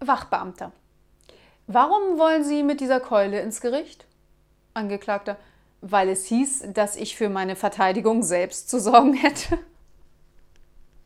Wachbeamter. Warum wollen Sie mit dieser Keule ins Gericht? Angeklagter. Weil es hieß, dass ich für meine Verteidigung selbst zu sorgen hätte.